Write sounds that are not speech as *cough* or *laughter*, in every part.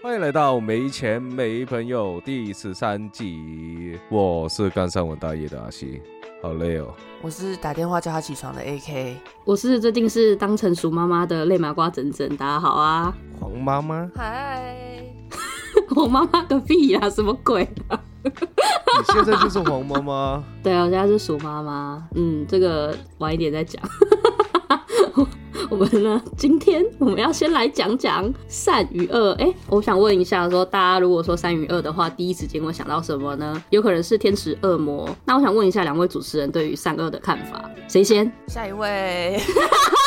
欢迎来到没钱没朋友第十三集，我是刚上完大夜的阿西，好累哦。我是打电话叫他起床的 AK，我是最近是当成熟妈妈的泪麻瓜整整，大家好啊！黄妈妈，嗨，我妈妈个屁呀、什么鬼啊？你现在就是黄妈妈，*laughs* 对啊，我现在是鼠妈妈，嗯，这个晚一点再讲。我们呢，今天我们要先来讲讲善与恶。哎、我想问一下说大家如果说善与恶的话，第一时间会想到什么呢？有可能是天使、恶魔。那我想问一下两位主持人对于善恶的看法，谁先？下一位，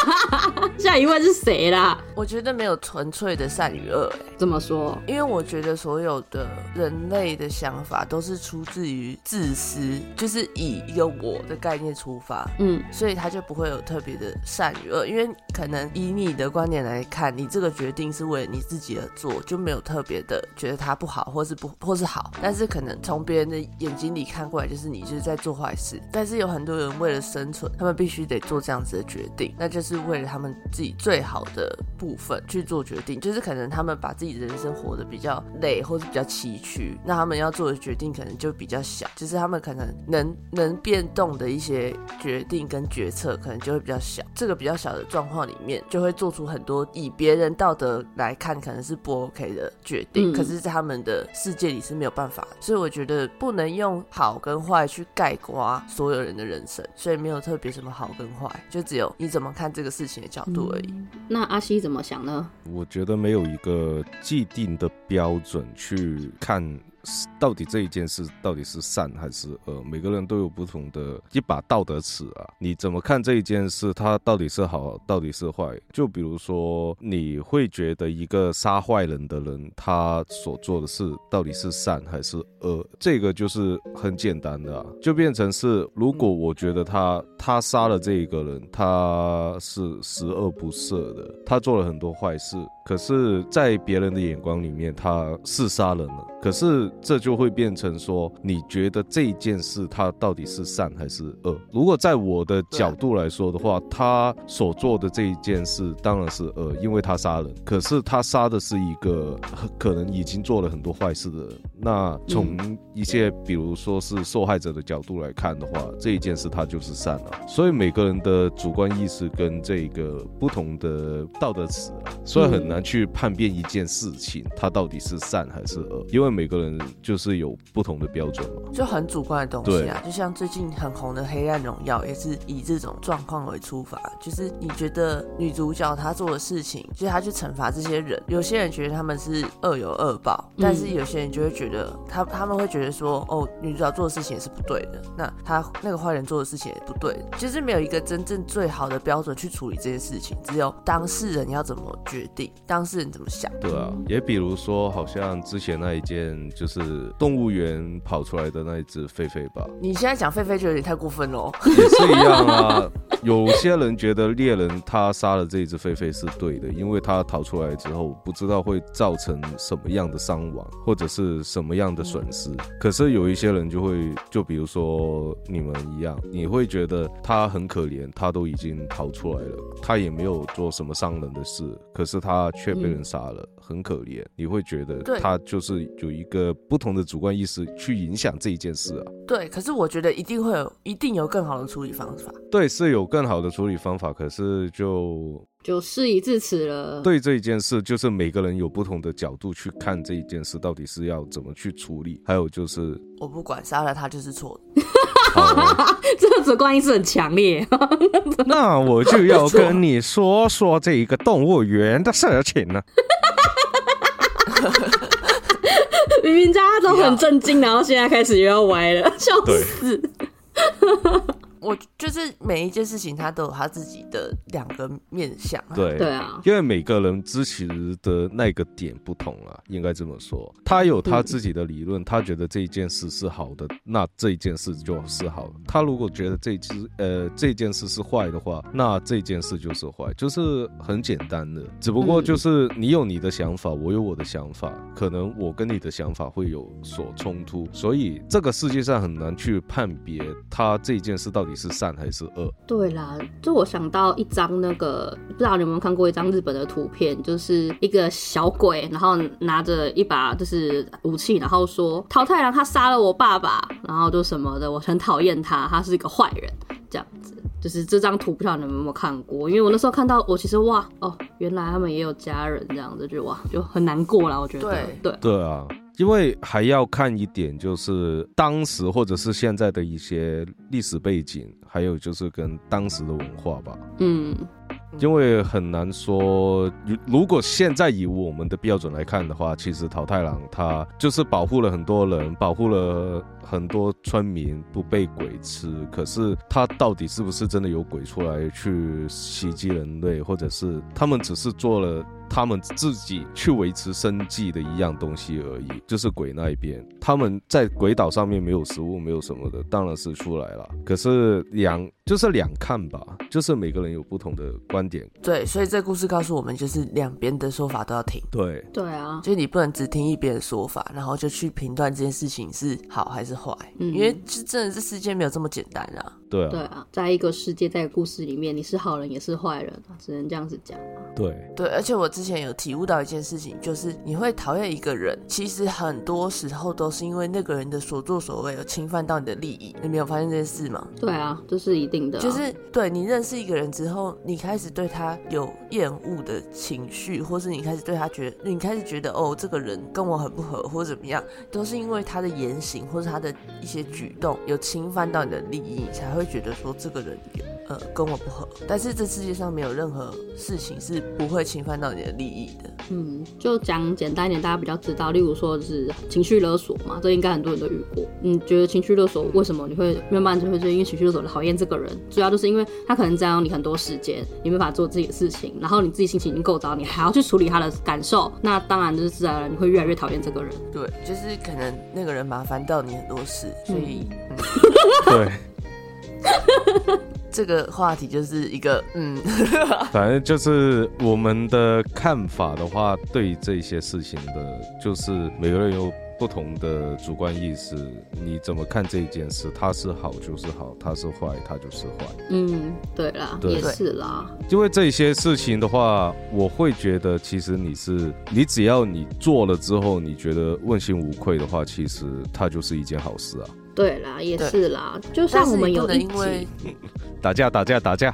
*laughs* 下一位是谁啦？我觉得没有纯粹的善与恶，哎怎么说，因为我觉得所有的人类的想法都是出自于自私，就是以一个我的概念出发，嗯所以他就不会有特别的善与恶，因为可能以你的观点来看，你这个决定是为了你自己而做，就没有特别的觉得它不好，或是不或是好，但是可能从别人的眼睛里看过来，就是你就是在做坏事。但是有很多人为了生存，他们必须得做这样子的决定，那就是为了他们自己最好的部分去做决定，就是可能他们把自己人生活得比较累，或是比较崎岖，那他们要做的决定可能就比较小，就是他们可能能能变动的一些决定跟决策，可能就会比较小。这个比较小的状况里面，就会做出很多以别人道德来看可能是不 OK 的决定，嗯可是在他们的世界里是没有办法的。所以我觉得不能用好跟坏去概括所有人的人生，所以没有特别什么好跟坏，就只有你怎么看这个事情的角度而已。那阿西怎么想呢？我觉得没有一个既定的标准去看。到底这一件事到底是善还是恶？每个人都有不同的一把道德尺啊。你怎么看这一件事？它到底是好，到底是坏？就比如说，你会觉得一个杀坏人的人，他所做的事到底是善还是恶？这个就是很简单的、啊，就变成是，如果我觉得他他杀了这一个人，他是十恶不赦的，他做了很多坏事，可是，在别人的眼光里面，他是杀人了。可是这就会变成说，你觉得这件事他到底是善还是恶？如果在我的角度来说的话，他所做的这一件事当然是恶，因为他杀人。可是他杀的是一个可能已经做了很多坏事的人。那从一些比如说是受害者的角度来看的话，这一件事他就是善了。所以每个人的主观意识跟这个不同的道德词啊，所以很难去判别一件事情它到底是善还是恶，因为每个人就是有不同的标准嘛。就很主观的东西啊，就像最近很红的《黑暗荣耀》也是以这种状况为出发，就是你觉得女主角她做的事情，就是她去惩罚这些人，有些人觉得他们是恶有恶报，但是有些人就会觉得他他们会觉得说，哦，女主角做的事情也是不对的，那她那个坏人做的事情也不对其，就是没有一个真正最好的标准去处理这件事情，只有当事人要怎么决定，当事人怎么想。对啊，也比如说，好像之前那一件就是动物园跑出来的那一只狒狒吧，你现在讲狒狒就有点太过分了。也是一样啊。有些人觉得猎人他杀了这一只狒狒是对的，因为他逃出来之后不知道会造成什么样的伤亡或者是什么样的损失。可是有一些人就会，就比如说你们一样，你会觉得他很可怜，他都已经逃出来了，他也没有做什么伤人的事，可是他却被人杀了，很可怜。你会觉得他就是有一个不同的主观意识去影响这一件事啊。对，可是我觉得一定会有，一定有更好的处理方法。对，是有更好的处理方法，可是就就事已至此了。对这一件事，就是每个人有不同的角度去看这一件事，到底是要怎么去处理。还有就是，我不管，杀了他就是错的。好，*laughs* 这个主观意识很强烈。*laughs* 那我就要跟你说说这一个动物园的事情了。明明大家都很震惊，然后现在开始又要歪了，笑死！我就是每一件事情，他都有他自己的两个面向、啊。对对啊，因为每个人支持的那个点不同啊，应该这么说。他有他自己的理论，他觉得这一件事是好的，那这一件事就是好的。他如果觉得这只呃这件事是坏的话，那这件事就是坏，就是很简单的。只不过就是你有你的想法，我有我的想法，可能我跟你的想法会有所冲突，所以这个世界上很难去判别他这件事到底底是善还是恶。对啦，就我想到一张那个，不知道你有没有看过一张日本的图片，就是一个小鬼，然后拿着一把就是武器，然后说桃太郎他杀了我爸爸，然后就什么的，我很讨厌他，他是一个坏人，这样子。就是这张图，不知道你们有没有看过？因为我那时候看到，我其实哇哦，原来他们也有家人这样子，就哇就很难过了。我觉得对对对啊，因为还要看一点，就是当时或者是现在的一些历史背景，还有就是跟当时的文化吧。嗯，因为很难说，如如果现在以我们的标准来看的话，其实桃太郎他就是保护了很多人，保护了很多村民不被鬼吃。可是他到底是不是真的有鬼出来去袭击人类，或者是他们只是做了？他们自己去维持生计的一样东西而已，就是鬼那一边，他们在鬼岛上面没有食物，没有什么的，当然是出来了。可是羊就是两看吧，就是每个人有不同的观点。对，所以这故事告诉我们，就是两边的说法都要听。对，对啊，就是你不能只听一边的说法，然后就去评断这件事情是好还是坏，嗯因为这真的这世界没有这么简单啊。对啊，对啊，在一个世界，在一个故事里面，你是好人也是坏人啊，只能这样子讲啊。对，对，而且我之前有体悟到一件事情，就是你会讨厌一个人，其实很多时候都是因为那个人的所作所为有侵犯到你的利益。你没有发现这件事吗？对啊，这是一定就是对你认识一个人之后，你开始对他有厌恶的情绪，或是你开始对他觉得，你开始觉得哦，这个人跟我很不合，或怎么样，都是因为他的言行或者他的一些举动有侵犯到你的利益，才会觉得说这个人呃跟我不合。但是这世界上没有任何事情是不会侵犯到你的利益的。嗯，就讲简单一点，大家比较知道。例如说是情绪勒索嘛，这应该很多人都遇过。你觉得情绪勒索为什么你会慢慢就会就因为情绪勒索讨厌这个人？主要就是因为他可能占用你很多时间，你没法做自己的事情，然后你自己心情已经够糟，你还要去处理他的感受，那当然就是自然而然你会越来越讨厌这个人。对，就是可能那个人麻烦到你很多事，所以、嗯对，*laughs* 这个话题就是一个嗯，*laughs* 反正就是我们的看法的话，对这些事情的，就是每个人有不同的主观意识。你怎么看这一件事？它是好就是好，它是坏它就是坏。嗯，对啦，对也是啦。因为这些事情的话，我会觉得，其实你是你只要你做了之后，你觉得问心无愧的话，其实它就是一件好事啊。对啦，也是啦，就但像我们有一能因为 *laughs* 集，打架打架打架，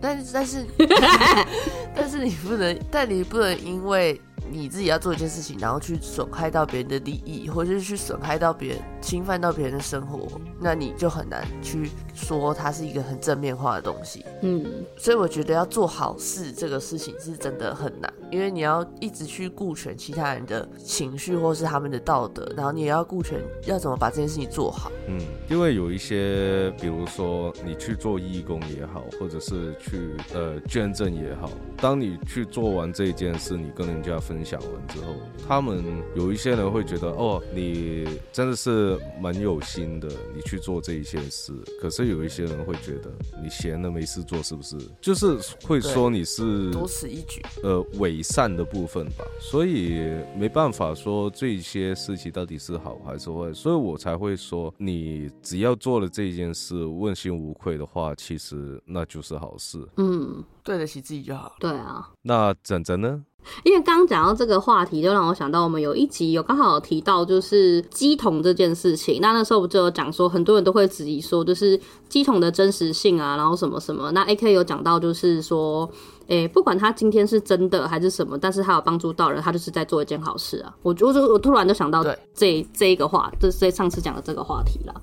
但是但是 *laughs* 但是你不能，但你不能因为你自己要做一件事情，然后去损害到别人的利益，或者是去损害到别人、侵犯到别人的生活，那你就很难去说它是一个很正面化的东西。嗯，所以我觉得要做好事这个事情是真的很难，因为你要一直去顾全其他人的情绪或是他们的道德，然后你也要顾全要怎么把这件事情做好。嗯，因为有一些，比如说你去做义工也好，或者是去呃捐赠也好，当你去做完这件事，你跟人家分享完之后，他们有一些人会觉得，哦，你真的是蛮有心的，你去做这一件事。可是有一些人会觉得，你闲的没事做，是不是？就是会说你是多此一举。呃伪善的部分吧，所以没办法说这些事情到底是好还是坏，所以我才会说，你只要做了这件事，问心无愧的话，其实那就是好事。嗯，对得起自己就好。对啊。那整整呢？因为刚刚讲到这个话题，就让我想到我们有一集有刚好有提到就是鸡桶这件事情。那那时候我就有讲说，很多人都会质疑说，就是鸡桶的真实性啊，然后什么什么。那 A K 有讲到就是说，诶、不管他今天是真的还是什么，但是他有帮助到人，他就是在做一件好事啊。我就我就我突然就想到对这这一个话，就是这上次讲的这个话题了。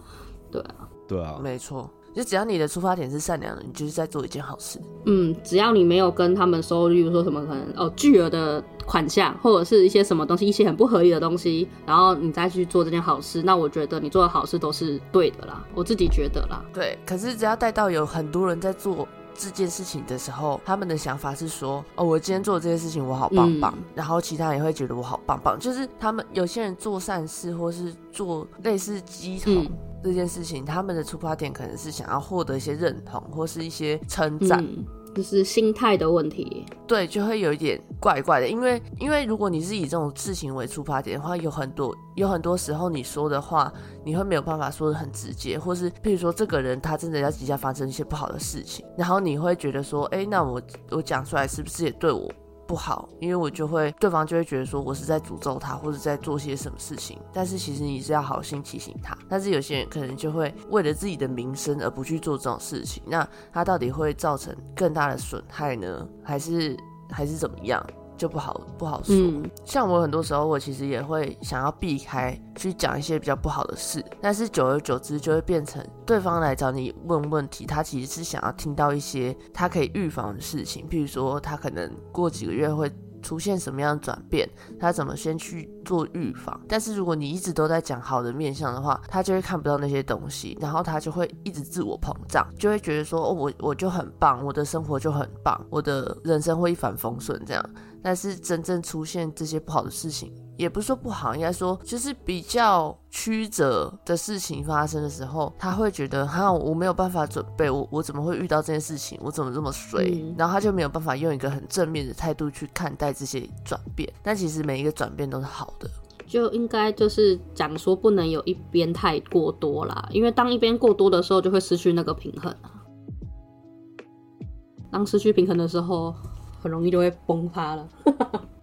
对啊，对啊，没错，就只要你的出发点是善良的，你就是在做一件好事。嗯，只要你没有跟他们收，例如说什么可能哦巨额的款项，或者是一些什么东西，一些很不合理的东西，然后你再去做这件好事，那我觉得你做的好事都是对的啦，我自己觉得啦。对，可是只要带到有很多人在做这件事情的时候，他们的想法是说，哦，我今天做这件事情我好棒棒，嗯然后其他人也会觉得我好棒棒。就是他们有些人做善事或是做类似鸡桶嗯这件事情，他们的出发点可能是想要获得一些认同或是一些称赞。嗯，就是心态的问题。对，就会有一点怪怪的，因为因为如果你是以这种事情为出发点的话，有很多有很多时候你说的话，你会没有办法说的很直接，或是譬如说这个人他真的要即将发生一些不好的事情，然后你会觉得说，哎，那我我讲出来是不是也对我？不好，因为我就会，对方就会觉得说我是在诅咒他，或者在做些什么事情。但是其实你是要好心提醒他。但是有些人可能就会为了自己的名声而不去做这种事情。那他到底会造成更大的损害呢，还是还是怎么样？就不好不好说。像我很多时候，我其实也会想要避开去讲一些比较不好的事，但是久而久之就会变成对方来找你问问题，他其实是想要听到一些他可以预防的事情，譬如说他可能过几个月会。出现什么样的转变，他怎么先去做预防？但是如果你一直都在讲好的面相的话，他就会看不到那些东西，然后他就会一直自我膨胀，就会觉得说，哦，我我就很棒，我的生活就很棒，我的人生会一帆风顺这样。但是真正出现这些不好的事情。也不是说不好，应该说就是比较曲折的事情发生的时候，他会觉得哈，我没有办法准备，我我怎么会遇到这件事情？我怎么这么衰？然后他就没有办法用一个很正面的态度去看待这些转变。但其实每一个转变都是好的，就应该就是讲说不能有一边太过多啦，因为当一边过多的时候，就会失去那个平衡啊。当失去平衡的时候，很容易就会崩塌了。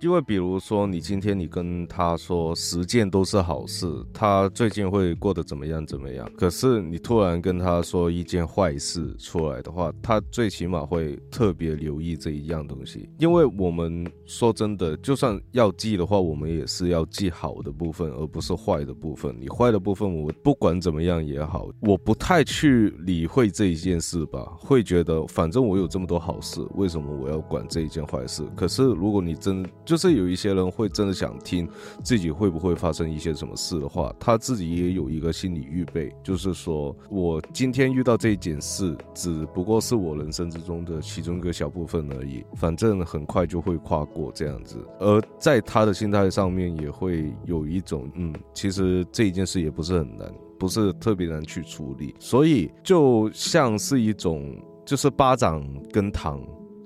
因为比如说，你今天你跟他说十件都是好事，他最近会过得怎么样怎么样？可是你突然跟他说一件坏事出来的话，他最起码会特别留意这一样东西。因为我们说真的，就算要记的话，我们也是要记好的部分，而不是坏的部分。你坏的部分，我不管怎么样也好，我不太去理会这一件事吧，会觉得反正我有这么多好事，为什么我要管这一件坏事？可是如果你真就是有一些人会真的想听自己会不会发生一些什么事的话，他自己也有一个心理预备，就是说我今天遇到这件事，只不过是我人生之中的其中一个小部分而已，反正很快就会跨过这样子。而在他的心态上面，也会有一种嗯，其实这一件事也不是很难，不是特别难去处理，所以就像是一种就是巴掌跟糖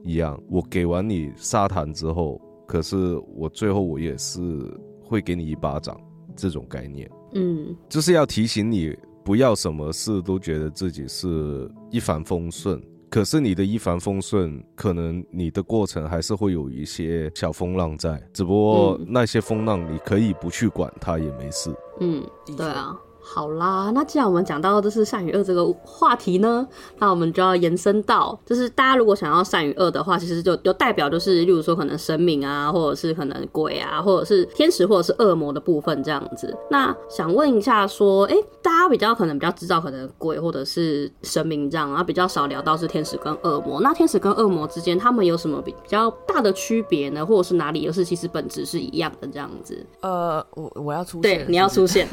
一样，我给完你砂糖之后。可是我最后我也是会给你一巴掌，这种概念，嗯，就是要提醒你不要什么事都觉得自己是一帆风顺。可是你的一帆风顺，可能你的过程还是会有一些小风浪在，只不过那些风浪你可以不去管它也没事。嗯，对啊。好啦，那既然我们讲到就是善与恶这个话题呢，那我们就要延伸到，就是大家如果想要善与恶的话，其实就就代表就是，例如说可能神明啊，或者是可能鬼啊，或者是天使或者是恶魔的部分这样子。那想问一下，说，哎，大家比较可能比较知道可能鬼或者是神明这样，然后比较少聊到是天使跟恶魔。那天使跟恶魔之间，他们有什么比较大的区别呢？或者是哪里又是其实本质是一样的这样子？呃，我我要出现，对，你要出现。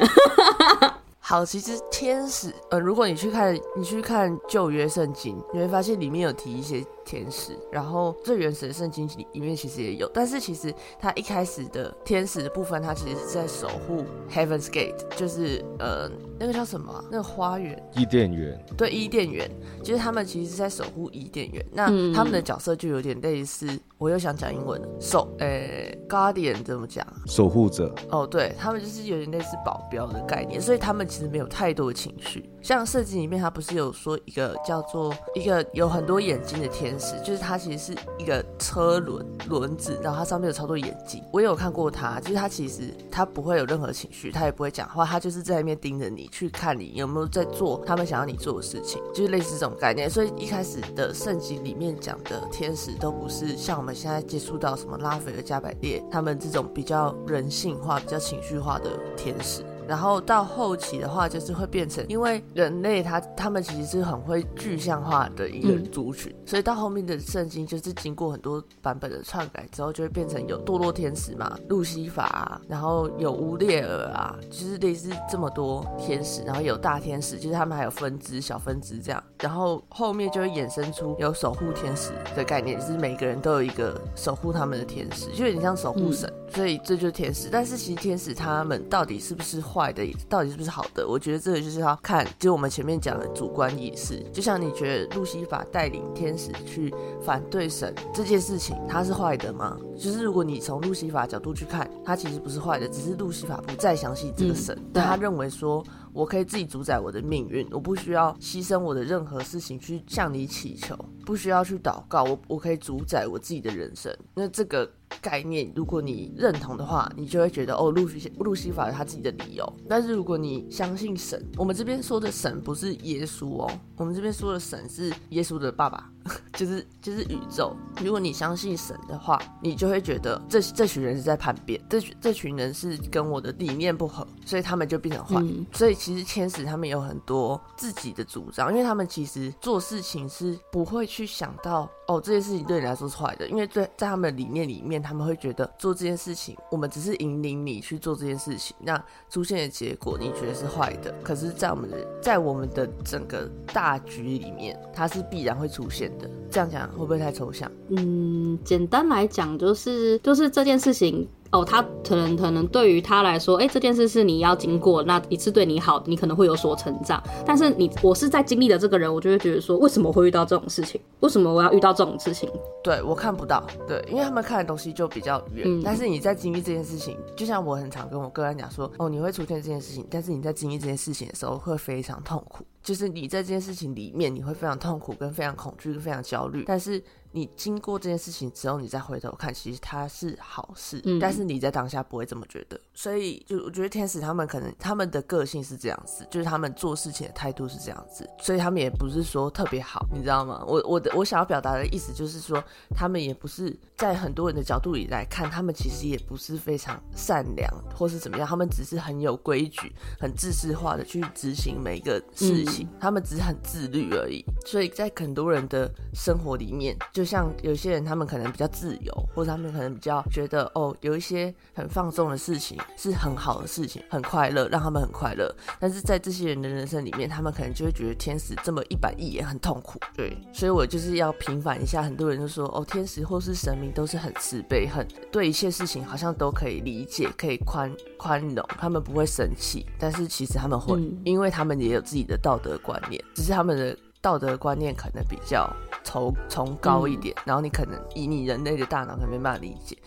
好，其实天使，呃，如果你去看，你去看旧约圣经，你会发现里面有提一些。天使，然后最原始的圣经里面其实也有，但是其实它一开始的天使的部分，它其实是在守护 Heaven's Gate，就是呃那个叫什么？那个花园？伊甸园？对，伊甸园，就是他们其实是在守护伊甸园。那他们的角色就有点类似，我又想讲英文了，守，呃，Guardian 怎么讲？守护者。哦，对他们就是有点类似保镖的概念，所以他们其实没有太多的情绪。像设计里面，他不是有说一个叫做一个有很多眼睛的天使，就是它其实是一个车轮轮子，然后它上面有超多眼睛。我也有看过它，就是它其实它不会有任何情绪，它也不会讲话，它就是在那边盯着你，去看你有没有在做他们想要你做的事情，就是类似这种概念。所以一开始的圣经里面讲的天使都不是像我们现在接触到什么拉斐尔加百列他们这种比较人性化、比较情绪化的天使。然后到后期的话，就是会变成，因为人类他他们其实是很会具象化的一个族群，所以到后面的圣经就是经过很多版本的篡改之后，就会变成有堕落天使嘛，路西法，啊，然后有乌列尔啊，就是类似这么多天使，然后有大天使，就是他们还有分支、小分支这样，然后后面就会衍生出有守护天使的概念，就是每个人都有一个守护他们的天使，就有点像守护神，所以这就是天使。但是其实天使他们到底是不是？坏的，到底是不是好的？我觉得这个就是要看，就我们前面讲的主观意识。就像你觉得路西法带领天使去反对神这件事情，他是坏的吗？就是如果你从路西法角度去看，他其实不是坏的，只是路西法不再相信这个神，但他认为说。我可以自己主宰我的命运，我不需要牺牲我的任何事情去向你祈求，不需要去祷告，我我可以主宰我自己的人生。那这个概念，如果你认同的话，你就会觉得哦，路西路西法有他自己的理由。但是如果你相信神，我们这边说的神不是耶稣哦，我们这边说的神是耶稣的爸爸，*laughs* 就是就是宇宙。如果你相信神的话，你就会觉得这这群人是在叛变，这这群人是跟我的理念不合，所以他们就变成坏。嗯所以其实天使他们有很多自己的主张，因为他们其实做事情是不会去想到哦这件事情对你来说是坏的，因为在在他们的理念里面，他们会觉得做这件事情，我们只是引领你去做这件事情，那出现的结果你觉得是坏的，可是，在我们的在我们的整个大局里面，它是必然会出现这样讲会不会太抽象？嗯，简单来讲就是就是这件事情哦，他可能可能对于他来说，哎、这件事是你要经过，那一次对你好，你可能会有所成长。但是你我是在经历的这个人，我就会觉得说，为什么会遇到这种事情？为什么我要遇到这种事情？对我看不到，对，因为他们看的东西就比较远。嗯但是你在经历这件事情，就像我很常跟我个人讲说，哦，你会出现这件事情，但是你在经历这件事情的时候会非常痛苦，就是你在这件事情里面你会非常痛苦，跟非常恐惧，跟非常焦虑。但是你经过这件事情之后，你再回头看，其实它是好事，嗯但是你在当下不会这么觉得。所以就我觉得天使他们可能他们的个性是这样子，就是他们做事情的态度是这样子，所以他们也不是说特别好，你知道吗？我我的我想要表达的意思就是说，他们也不是在很多人的角度里来看，他们其实也不是非常善良或是怎么样，他们只是很有规矩、很自私化的去执行每一个事情，他们只是很自律而已。所以在很多人的生活里面，就像有些人他们可能比较自由，或者他们可能比较觉得哦，有一些很放纵的事情是很好的事情，很快乐，让他们很快乐。但是在这些人的人生里面，他们可能就会觉得天使这么一板一眼很痛苦。对，所以我就是要平反一下，很多人就说哦，天使或是神明都是很慈悲，很对一切事情好像都可以理解，可以宽宽容，他们不会生气。但是其实他们会，嗯因为他们也有自己的道德观念，只是他们的道德观念可能比较崇崇高一点，然后你可能以你人类的大脑可能没办法理解。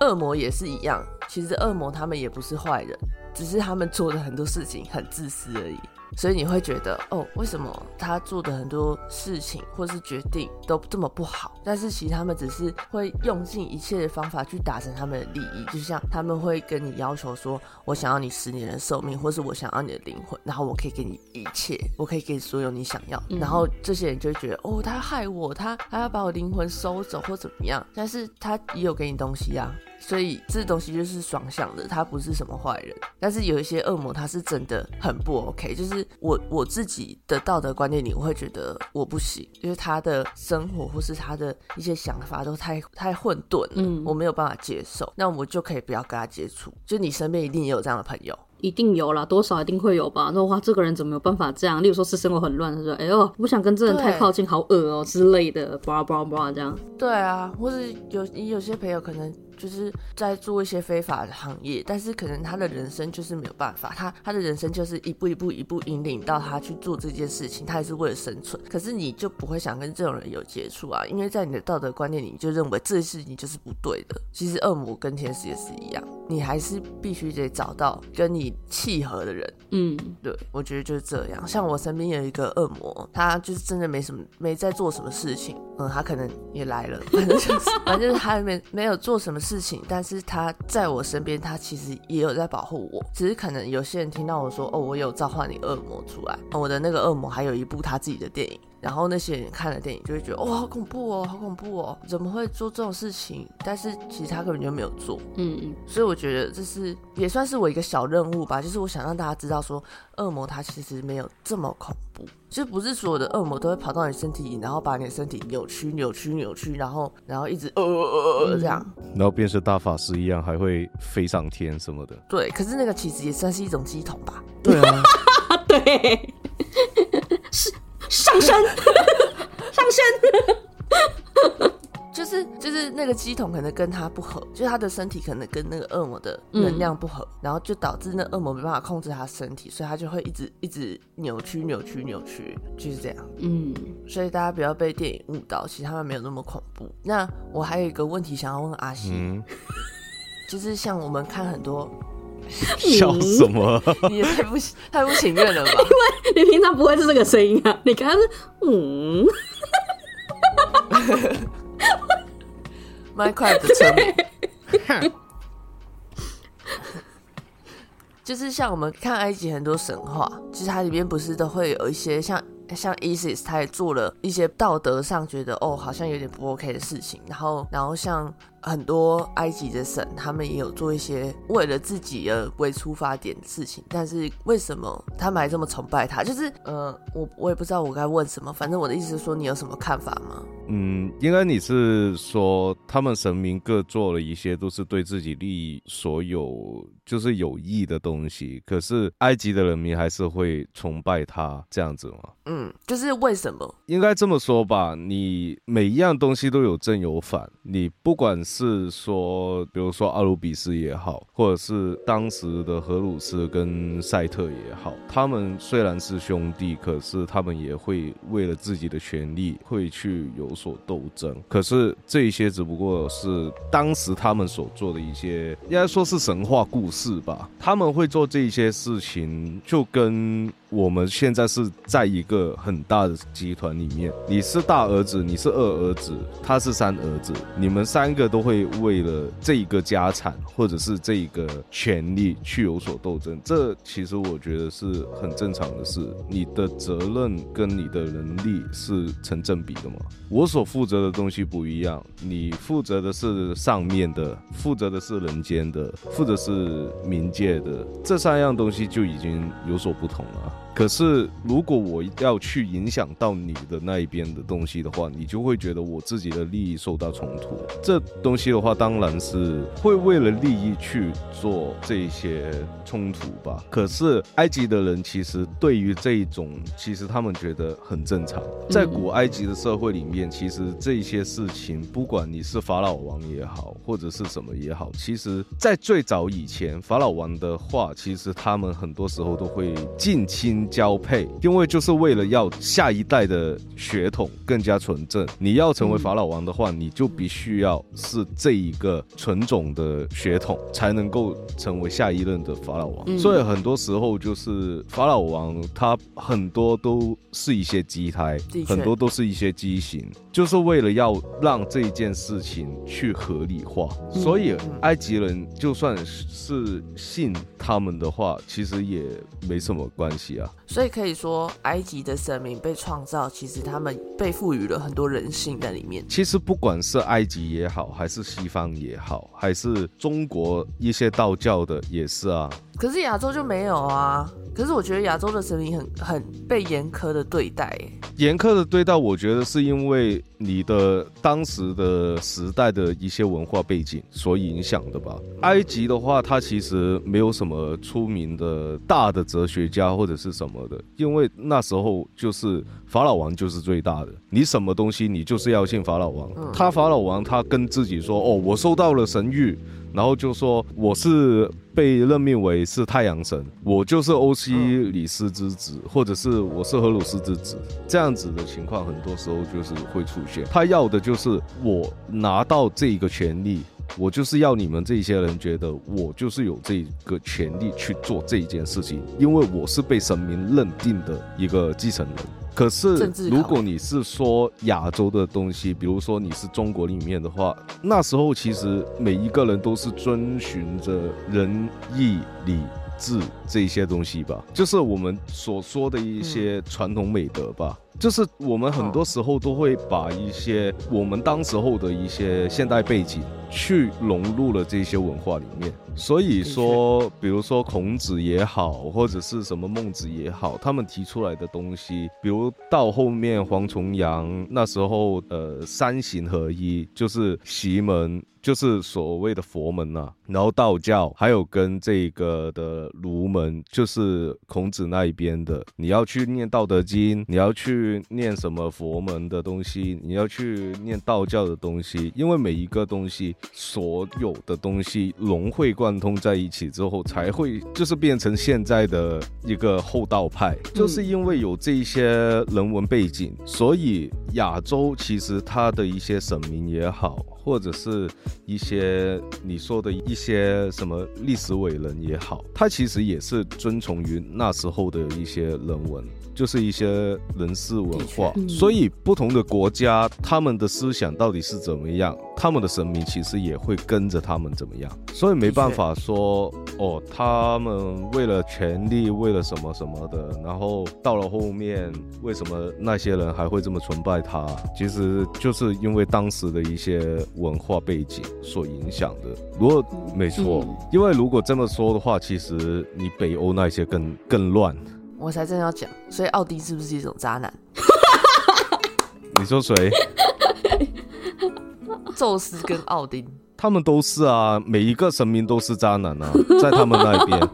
恶魔也是一样，其实恶魔他们也不是坏人，只是他们做的很多事情很自私而已。所以你会觉得，哦，为什么他做的很多事情或是决定都这么不好？但是其实他们只是会用尽一切的方法去达成他们的利益，就像他们会跟你要求说，我想要你十年的寿命，或是我想要你的灵魂，然后我可以给你一切，我可以给你所有你想要。嗯然后这些人就会觉得，哦，他害我，他他要把我灵魂收走或怎么样？但是他也有给你东西啊。所以这东西就是双向的，他不是什么坏人。但是有一些恶魔，他是真的很不 OK。就是我我自己的道德观念里，我会觉得我不行，就是他的生活或是他的一些想法都太太混沌了，嗯我没有办法接受。那我就可以不要跟他接触。就你身边一定也有这样的朋友，一定有啦，多少一定会有吧。说哇，这个人怎么有办法这样？例如说是生活很乱，他说哎呦，不想跟这人太靠近，好恶哦、之类的，叭叭叭这样。对啊，或是有你有些朋友可能就是在做一些非法的行业，但是可能他的人生就是没有办法，他他的人生就是一步一步一步引领到他去做这件事情，他也是为了生存。可是你就不会想跟这种人有接触啊，因为在你的道德观念里，你就认为这件事情就是不对的。其实恶魔跟天使也是一样，你还是必须得找到跟你契合的人。嗯，对，我觉得就是这样。像我身边有一个恶魔，他就是真的没什么，没在做什么事情。嗯，他可能也来了，反正就是，反正就是他没没有做什么事事情，但是他在我身边，他其实也有在保护我。只是可能有些人听到我说，哦，我有召唤你恶魔出来，我的那个恶魔还有一部他自己的电影。然后那些人看了电影就会觉得，哦，好恐怖哦，好恐怖哦，怎么会做这种事情？但是其实他根本就没有做。嗯嗯，所以我觉得这是也算是我一个小任务吧，就是我想让大家知道说，恶魔它其实没有这么恐怖，就不是所有的恶魔都会跑到你身体里，然后把你的身体扭曲、扭曲、扭曲，然后然后一直呃呃呃呃这样。然后变成大法师一样，还会飞上天什么的。对，可是那个其实也算是一种鸡桶吧。对啊，啊 *laughs* 对，*laughs* *laughs* 是上升，*laughs* 上升。就是就是那个鸡桶可能跟他不合，就是他的身体可能跟那个恶魔的能量不合，然后就导致那恶魔没办法控制他身体，所以他就会一直一直扭曲扭曲扭曲，就是这样。嗯，所以大家不要被电影误导，其实他们没有那么恐怖。那我还有一个问题想要问阿西，嗯，就是像我们看很多，*laughs* 笑什么？*laughs* 你也太不太不情愿了吧？*laughs* 因为你平常不会是这个声音啊？你刚刚是嗯，Minecraft 的村民，就是像我们看埃及很多神话，其实它里面不是都会有一些像像 Isis，他也做了一些道德上觉得哦好像有点不 OK 的事情，然后然后像很多埃及的神，他们也有做一些为了自己而为出发点的事情，但是为什么他们还这么崇拜他？就是呃，我我也不知道我该问什么，反正我的意思是说，你有什么看法吗？嗯，应该你是说他们神明各做了一些都是对自己利益所有就是有益的东西，可是埃及的人民还是会崇拜他这样子吗？嗯，就是为什么？应该这么说吧，你每一样东西都有正有反，你不管是说，比如说阿鲁比斯也好，或者是当时的荷鲁斯跟赛特也好，他们虽然是兄弟，可是他们也会为了自己的权利会去有所斗争。可是这一些只不过是当时他们所做的一些，应该说是神话故事吧。他们会做这些事情，就跟我们现在是在一个很大的集团里面，你是大儿子，你是二儿子，他是三儿子，你们三个都会为了这一个家产或者是这一个权利去有所斗争。这其实我觉得是很正常的事，你的责任跟你的能力是成正比的嘛。我所负责的东西不一样，你负责的是上面的，负责的是人间的，负责是冥界的，这三样东西就已经有所不同了。可是，如果我要去影响到你的那一边的东西的话，你就会觉得我自己的利益受到冲突。这东西的话，当然是会为了利益去做这些冲突吧。可是，埃及的人其实对于这一种，其实他们觉得很正常。在古埃及的社会里面，其实这些事情，不管你是法老王也好，或者是什么也好，其实在最早以前，法老王的话，其实他们很多时候都会近亲。交配，因为就是为了要下一代的血统更加纯正。你要成为法老王的话，你就必须要是这一个纯种的血统，才能够成为下一任的法老王。嗯所以很多时候就是法老王，他很多都是一些畸胎很多都是一些畸形，就是为了要让这件事情去合理化。嗯所以埃及人就算是信他们的话，其实也没什么关系啊。所以可以说，埃及的神明被创造，其实他们被赋予了很多人性在里面。其实不管是埃及也好，还是西方也好，还是中国一些道教的也是啊。可是亚洲就没有啊。可是我觉得亚洲的神明很很被严苛的对待，严苛的对待，我觉得是因为你的当时的时代的一些文化背景所影响的吧。埃及的话，它其实没有什么出名的大的哲学家或者是什么的，因为那时候就是法老王就是最大的，你什么东西你就是要信法老王。他法老王他跟自己说，哦，我收到了神谕。然后就说我是被任命为是太阳神，我就是欧西里斯之子，或者是我是荷鲁斯之子，这样子的情况很多时候就是会出现。他要的就是我拿到这个权利，我就是要你们这些人觉得我就是有这个权利去做这一件事情，因为我是被神明认定的一个继承人。可是如果你是说亚洲的东西，比如说你是中国里面的话，那时候其实每一个人都是遵循着仁义礼智这些东西吧，就是我们所说的一些传统美德吧。就是我们很多时候都会把一些我们当时候的一些现代背景去融入了这些文化里面，所以说，比如说孔子也好，或者是什么孟子也好，他们提出来的东西，比如到后面黄重阳那时候，呃，三行合一，就是习门。就是所谓的佛门呐、然后道教还有跟这个的儒门，就是孔子那一边的，你要去念《道德经》，你要去去念什么佛门的东西，你要去念道教的东西，因为每一个东西，所有的东西融会贯通在一起之后，才会就是变成现在的一个后道派，就是因为有这一些人文背景，所以亚洲其实它的一些神明也好。或者是一些你说的一些什么历史伟人也好，他其实也是遵从于那时候的一些人文，就是一些人事文化。所以不同的国家，他们的思想到底是怎么样，他们的神明其实也会跟着他们怎么样。所以没办法说哦，他们为了权力，为了什么什么的，然后到了后面，为什么那些人还会这么崇拜他？其实就是因为当时的一些。文化背景所影响的，如果没错，因为如果这么说的话，其实你北欧那些更更乱。我才正要讲，所以奥丁是不是一种渣男？*laughs* 你说谁？宙斯跟奥丁，他们都是啊，每一个神明都是渣男啊，在他们那边。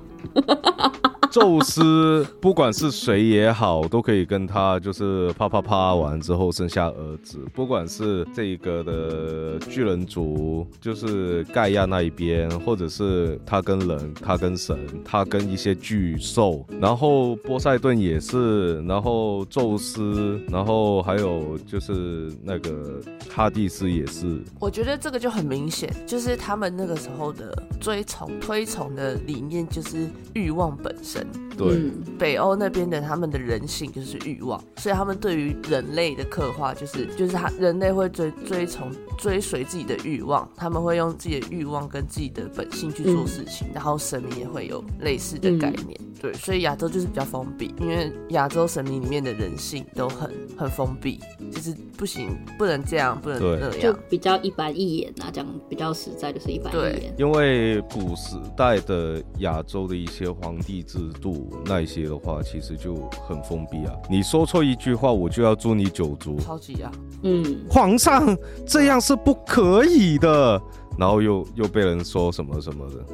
宙斯不管是谁也好，都可以跟他就是啪啪啪完之后生下儿子。不管是这个的巨人族，就是盖亚那一边，或者是他跟人，他跟神，他跟一些巨兽。然后波塞顿也是，然后宙斯，然后还有就是那个哈蒂斯也是。我觉得这个就很明显，就是他们那个时候的追崇、推崇的理念就是欲望本身。对，北欧那边的他们的人性就是欲望，所以他们对于人类的刻画就是就是他人类会追追从追随自己的欲望，他们会用自己的欲望跟自己的本性去做事情，然后神明也会有类似的概念。对，所以亚洲就是比较封闭，因为亚洲神明里面的人性都很很封闭，就是不行，不能这样，不能那样，就比较一板一眼啊，讲比较实在就是一板一眼。因为古时代的亚洲的一些皇帝制度那一些的话，其实就很封闭啊。你说错一句话，我就要诛你九族，超级啊！嗯，皇上这样是不可以的，然后又又被人说什么什么的。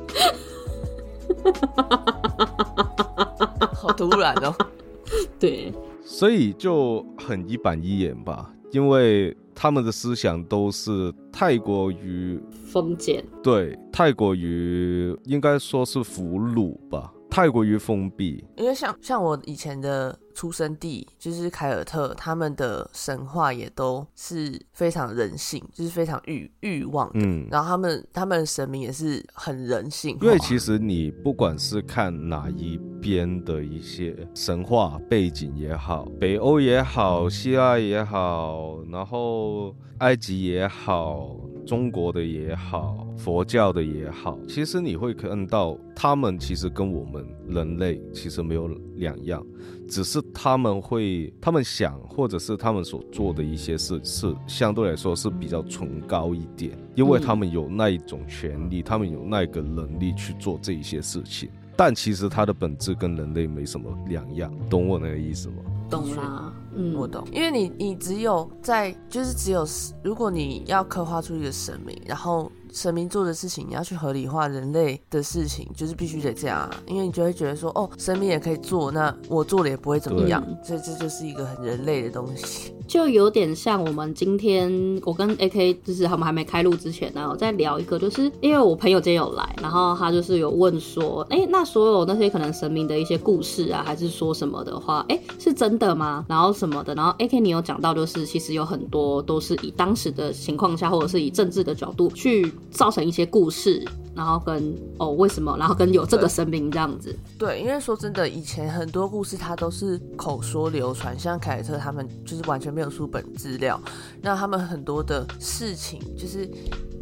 *laughs* 好突然哦，*laughs* 对，所以就很一板一眼吧，因为他们的思想都是太过于封建，对，太过于应该说是俘虏吧。太过于封闭，因为像像我以前的出生地就是凯尔特，他们的神话也都是非常人性，就是非常欲欲望的。嗯，然后他们他们的神明也是很人性。因为其实你不管是看哪一边的一些神话背景也好，北欧也好，希腊也好，然后埃及也好。中国的也好，佛教的也好，其实你会看到，他们其实跟我们人类其实没有两样，只是他们会，他们想，或者是他们所做的一些事，是相对来说是比较崇高一点，因为他们有那一种权利，他们有那个能力去做这一些事情，但其实它的本质跟人类没什么两样，懂我那个意思吗？懂啦。嗯，我懂，因为你你只有在就是只有如果你要刻画出一个神明，然后。神明做的事情，你要去合理化人类的事情，就是必须得这样啊，因为你就会觉得说，哦，神明也可以做，那我做了也不会怎么样，这这就是一个很人类的东西，就有点像我们今天我跟 AK 就是他们还没开录之前呢，我在聊一个，就是因为我朋友今天有来，然后他就是有问说，哎，那所有那些可能神明的一些故事啊，还是说什么的话，哎，是真的吗？然后什么的，然后 AK 你有讲到，就是其实有很多都是以当时的情况下，或者是以政治的角度去。造成一些故事，然后跟哦为什么，然后跟有这个神明这样子。对，因为说真的，以前很多故事它都是口说流传，像凯特他们就是完全没有书本资料，那他们很多的事情就是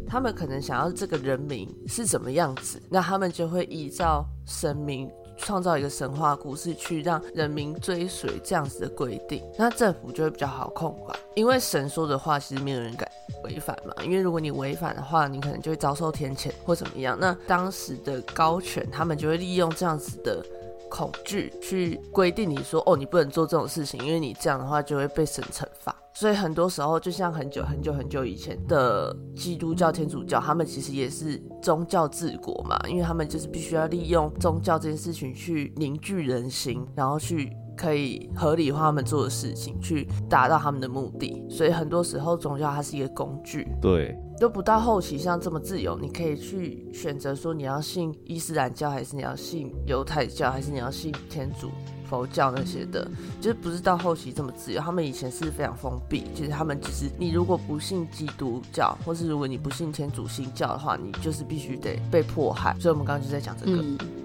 他们可能想要这个人名是怎么样子，那他们就会依照神明。创造一个神话故事，去让人民追随这样子的规定，那政府就会比较好控管。因为神说的话，其实没有人敢违反嘛。因为如果你违反的话，你可能就会遭受天谴或怎么样。那当时的高权，他们就会利用这样子的恐惧，去规定你说，哦，你不能做这种事情，因为你这样的话就会被神惩罚。所以很多时候，就像很久很久很久以前的基督教、天主教，他们其实也是宗教治国嘛，因为他们就是必须要利用宗教这件事情去凝聚人心，然后去可以合理化他们做的事情，去达到他们的目的。所以很多时候宗教它是一个工具。对，就不到后期像这么自由，你可以去选择说你要信伊斯兰教，还是你要信犹太教，还是你要信天主、佛教那些的，就是不是到后期这么自由。他们以前是非常封闭，就是他们只是你如果不信基督教，或是如果你不信天主信教的话，你就是必须得被迫害。所以我们刚刚就在讲这个。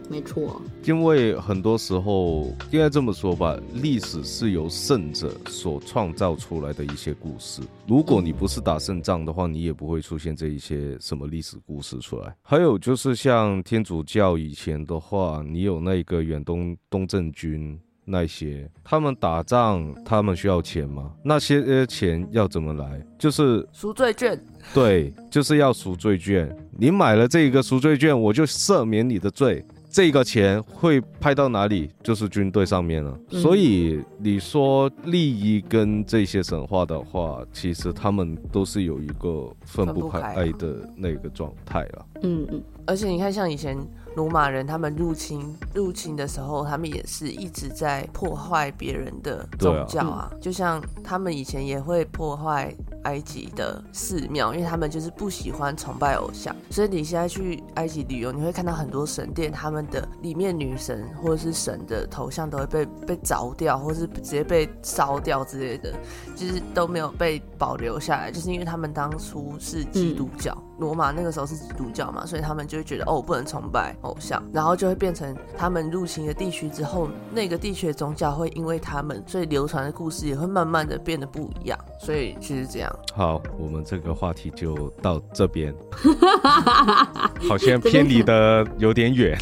没错，因为很多时候应该这么说吧，历史是由胜者所创造出来的一些故事。如果你不是打胜仗的话，你也不会出现这一些什么历史故事出来。还有就是像天主教以前的话，你有那个远东东正军。那些他们打仗，他们需要钱吗？那些钱要怎么来？就是赎罪券。对，就是要赎罪券。你买了这个赎罪券，我就赦免你的罪。这个钱会派到哪里？就是军队上面了。所以你说利益跟这些神话的话，其实他们都是有一个分不开的那个状态了。嗯嗯。而且你看，像以前。罗马人他们入侵入侵的时候，他们也是一直在破坏别人的宗教啊，就像他们以前也会破坏埃及的寺庙，因为他们就是不喜欢崇拜偶像。所以你现在去埃及旅游，你会看到很多神殿，他们的里面女神或者是神的头像都会被被凿掉，或是直接被烧掉之类的，就是都没有被保留下来，就是因为他们当初是基督教，罗马那个时候是基督教嘛，所以他们就会觉得哦，不能崇拜。偶像，然后就会变成他们入侵的地区之后，那个地区的宗教会因为他们，所以流传的故事也会慢慢的变得不一样。所以其实这样。好，我们这个话题就到这边，*laughs* 好像偏离的有点远。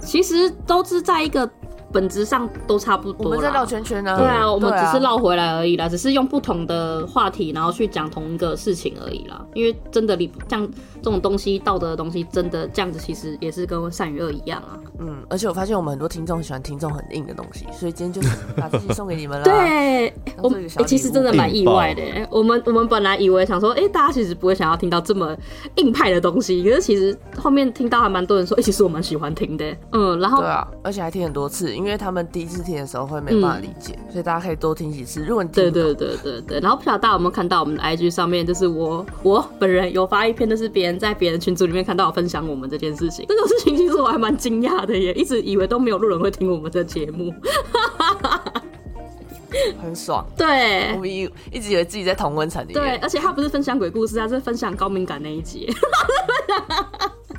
其实都是在一个。本质上都差不多，我们在绕圈圈呢。对啊，我们只是绕回来而已啦，只是用不同的话题，然后去讲同一个事情而已啦。因为真的，你像这种东西，道德的东西，真的这样子，其实也是跟善与恶一样啊。嗯，而且我发现我们很多听众喜欢听这种很硬的东西，所以今天就是把自己送给你们了。对，我们其实真的蛮意外的。我们我们本来以为想说，哎，大家其实不会想要听到这么硬派的东西，可是其实后面听到还蛮多人说，哎，其实我蛮喜欢听的。嗯，然后对啊，而且还听很多次。因为他们第一次听的时候会没办法理解，所以大家可以多听几次。如果你对对对对对，然后不晓得大家有没有看到我们的 IG 上面，就是我我本人有发一篇，就是别人在别人群组里面看到我分享我们这件事情。这个事情其实我还蛮惊讶的，耶，一直以为都没有路人会听我们的节目，*laughs* 很爽。对，我一一直以为自己在同温层里面。对，而且他不是分享鬼故事，他是分享高敏感那一集。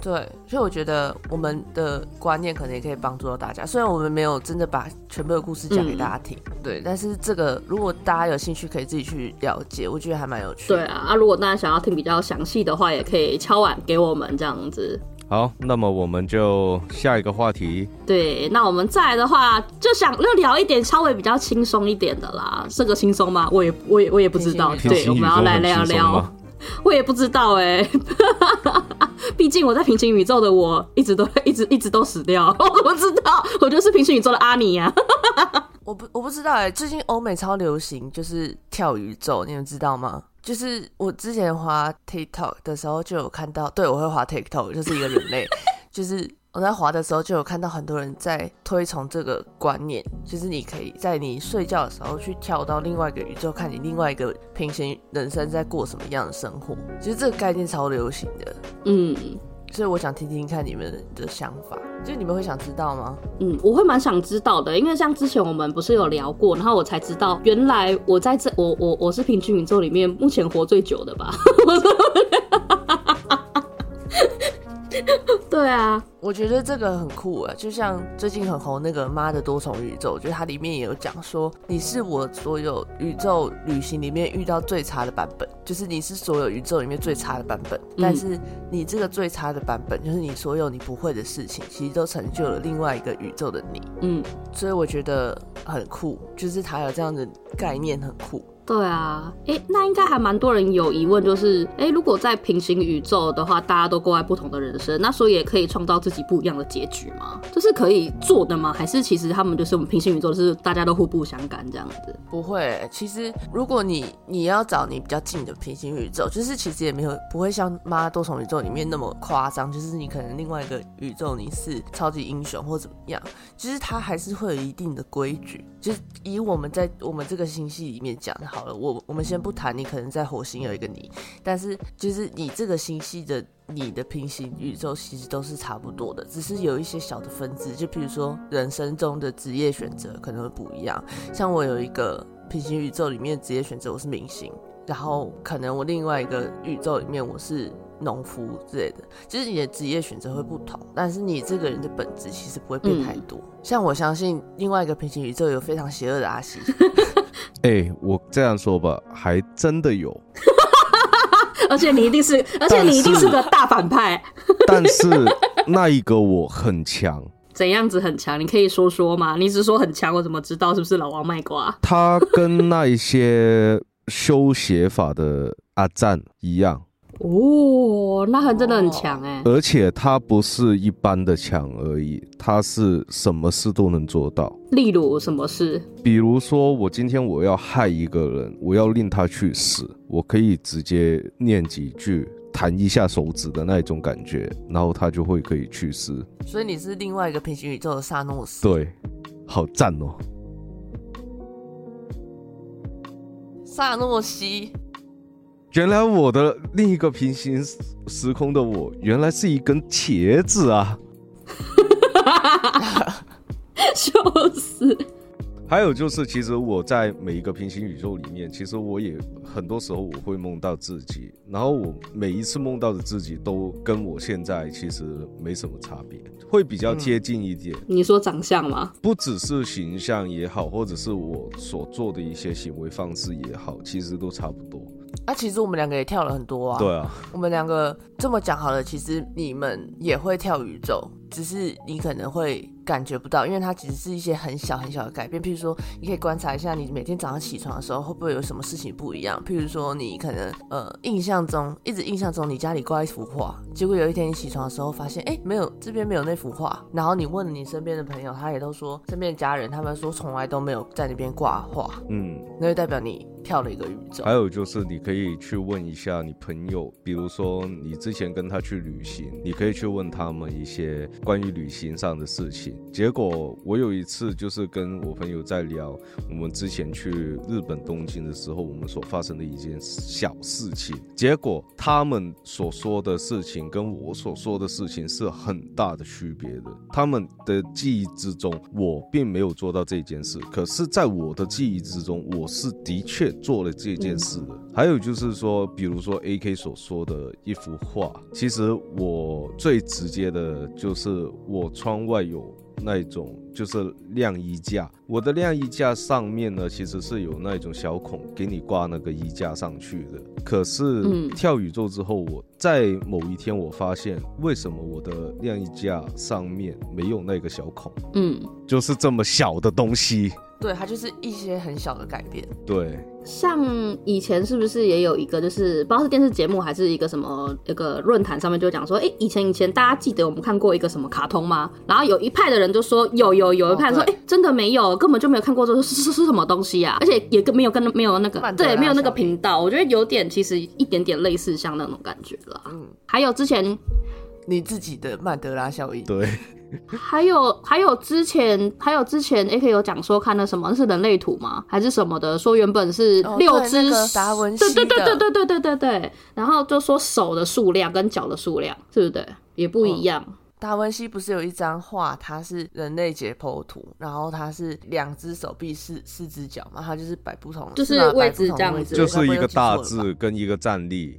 对，所以我觉得我们的观念可能也可以帮助到大家。虽然我们没有真的把全部的故事讲给大家听，对，但是这个如果大家有兴趣，可以自己去了解，我觉得还蛮有趣。对啊，啊，如果大家想要听比较详细的话，也可以敲碗给我们这样子。好，那么我们就下一个话题。对，那我们再来的话，就想要聊一点稍微比较轻松一点的啦。这个轻松吗？我也，我也，我也不知道。对，我们要来聊聊。*laughs* 我也不知道哎，*laughs* 毕竟我在平行宇宙的我一直都一直一直都死掉，*laughs* 我不知道，我就是平行宇宙的阿尼呀。我不我不知道哎，最近欧美超流行就是跳宇宙，你们知道吗？就是我之前滑 TikTok 的时候就有看到，对我会滑 TikTok，就是一个人类，就是。我在滑的时候就有看到很多人在推崇这个观念，就是你可以在你睡觉的时候去跳到另外一个宇宙，看你另外一个平行人生在过什么样的生活。其实这个概念超流行的，嗯，所以我想听听看你们的想法，就你们会想知道吗？嗯，我会蛮想知道的，因为像之前我们不是有聊过，然后我才知道原来我在这，我我我是平均宇宙里面目前活最久的吧。*laughs* *laughs* 对啊，我觉得这个很酷啊，就像最近很红那个《妈的多重宇宙》，我觉得它里面也有讲说，你是我所有宇宙旅行里面遇到最差的版本，就是你是所有宇宙里面最差的版本，但是你这个最差的版本，就是你所有你不会的事情，其实都成就了另外一个宇宙的你。嗯，所以我觉得很酷，就是它有这样的概念，很酷。对啊，哎，那应该还蛮多人有疑问，就是哎，如果在平行宇宙的话，大家都过在不同的人生，那所以也可以创造自己不一样的结局吗？这是可以做的吗？还是其实他们就是我们平行宇宙是大家都互不相干这样子？不会，其实如果你你要找你比较近的平行宇宙，就是其实也没有不会像妈多重宇宙里面那么夸张，就是你可能另外一个宇宙你是超级英雄或怎么样，其实它还是会有一定的规矩。就是以我们在我们这个星系里面讲的。好了，我我们先不谈你可能在火星有一个你，但是就是你这个星系的你的平行宇宙其实都是差不多的，只是有一些小的分支，就比如说人生中的职业选择可能会不一样。像我有一个平行宇宙里面职业选择我是明星，然后可能我另外一个宇宙里面我是农夫之类的，就是你的职业选择会不同，但是你这个人的本质其实不会变太多。像我相信另外一个平行宇宙有非常邪恶的阿西。*laughs* 哎，我这样说吧，还真的有，*laughs* 而且你一定是，而且你一定是个大反派。*laughs* 但是那一个我很强，怎样子很强？你可以说说吗？你只说很强，我怎么知道是不是老王卖瓜？他跟那一些修邪法的阿赞一样。哦，那还真的很强哎！而且他不是一般的强而已，他是什么事都能做到。例如什么事？比如说，我今天我要害一个人，我要令他去死，我可以直接念几句，弹一下手指的那种感觉，然后他就会可以去世。所以你是另外一个平行宇宙的萨诺斯。对，好赞哦！萨诺西。原来我的另一个平行时空的我，原来是一根茄子啊！*laughs* 笑死！还有就是，其实我在每一个平行宇宙里面，其实我也很多时候我会梦到自己，然后我每一次梦到的自己都跟我现在其实没什么差别，会比较接近一点。你说长相吗？不只是形象也好，或者是我所做的一些行为方式也好，其实都差不多。啊，其实我们两个也跳了很多啊。对啊，我们两个这么讲好了，其实你们也会跳宇宙，只是你可能会感觉不到，因为它其实是一些很小很小的改变。譬如说，你可以观察一下，你每天早上起床的时候，会不会有什么事情不一样？譬如说，你可能呃印象中一直印象中你家里挂一幅画，结果有一天你起床的时候发现，哎，没有这边没有那幅画。然后你问你身边的朋友，他也都说身边的家人，他们说从来都没有在那边挂画。嗯，那就代表你。跳了一个宇宙，还有就是你可以去问一下你朋友，比如说你之前跟他去旅行，你可以去问他们一些关于旅行上的事情。结果我有一次就是跟我朋友在聊我们之前去日本东京的时候，我们所发生的一件小事情。结果他们所说的事情跟我所说的事情是很大的区别的。他们的记忆之中，我并没有做到这件事，可是在我的记忆之中，我是的确。做了这件事的，还有就是说，比如说 A K 所说的一幅画，其实我最直接的就是我窗外有那种就是晾衣架，我的晾衣架上面呢其实是有那种小孔给你挂那个衣架上去的。可是跳宇宙之后，我在某一天我发现，为什么我的晾衣架上面没有那个小孔？嗯，就是这么小的东西。对，它就是一些很小的改变。对，像以前是不是也有一个，就是不知道是电视节目还是一个什么一个论坛上面就讲说，哎，以前以前大家记得我们看过一个什么卡通吗？然后有一派的人就说有有有一派说，哎，真的没有，根本就没有看过，这是是是什么东西啊？而且也跟没有跟没有那个对，没有那个频道。我觉得有点其实一点点类似像那种感觉啦。嗯，还有之前你自己的曼德拉效应。对。还有还有之前还有之前 A K 有讲说看那什么是人类图吗？还是什么的？说原本是六只达文西对对对对对对对对然后就说手的数量跟脚的数量，对不对？也不一样。达文西不是有一张画，它是人类解剖图，然后它是两只手臂四四只脚嘛，它就是摆不同，就是位置这样子，就是一个大字跟一个站立。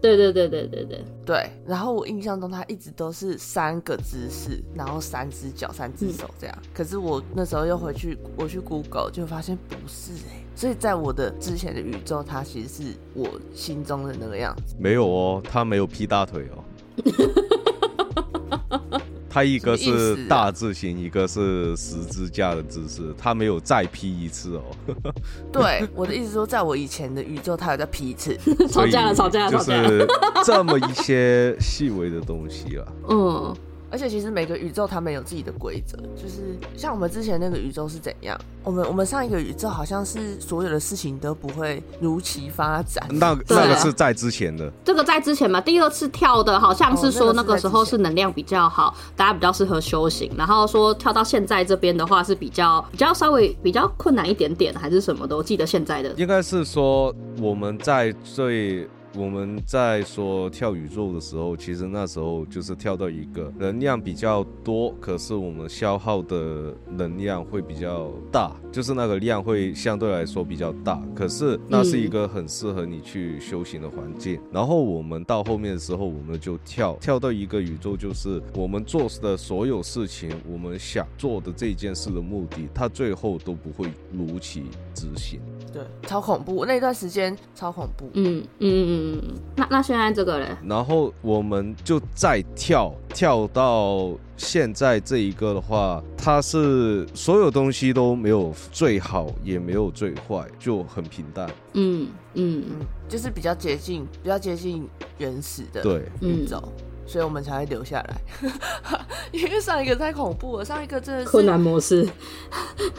对对对对对对对，然后我印象中他一直都是三个姿势，然后三只脚、三只手这样。可是我那时候又回去，我去 Google 就发现不是哎，所以在我的之前的宇宙，他其实是我心中的那个样子。没有哦，他没有劈大腿哦。*laughs* 它一个是大字型，一个是十字架的姿势，他没有再劈一次哦。*laughs* 对，我的意思说，在我以前的宇宙，他有再劈一次。*laughs* 吵架了，吵架了，就吵架了。是这么一些细微的东西啊。嗯，而且其实每个宇宙他们有自己的规则，就是像我们之前那个宇宙是怎样，我们我们上一个宇宙好像是所有的事情都不会如期发展。那那个是在之前的，这个在之前嘛，第二次跳的好像是哦说那那个时候是能量比较好，大家比较适合修行。然后说跳到现在这边的话是比较比较稍微比较困难一点点，还是什么的？我记得现在的应该是说我们在最。我们在说跳宇宙的时候，其实那时候就是跳到一个能量比较多，可是我们消耗的能量会比较大，就是那个量会相对来说比较大。可是那是一个很适合你去修行的环境。然后我们到后面的时候，我们就跳跳到一个宇宙，就是我们做的所有事情，我们想做的这件事的目的，它最后都不会如期执行。对，超恐怖，那段时间超恐怖。嗯嗯嗯嗯。那那现在这个嘞？然后我们就再跳跳到现在这一个的话，它是所有东西都没有最好，也没有最坏，就很平淡。嗯嗯嗯，就是比较接近，比较接近原始的对，嗯宇宙，所以我们才会留下来。*laughs* 因为上一个太恐怖了，上一个真的是困难模式。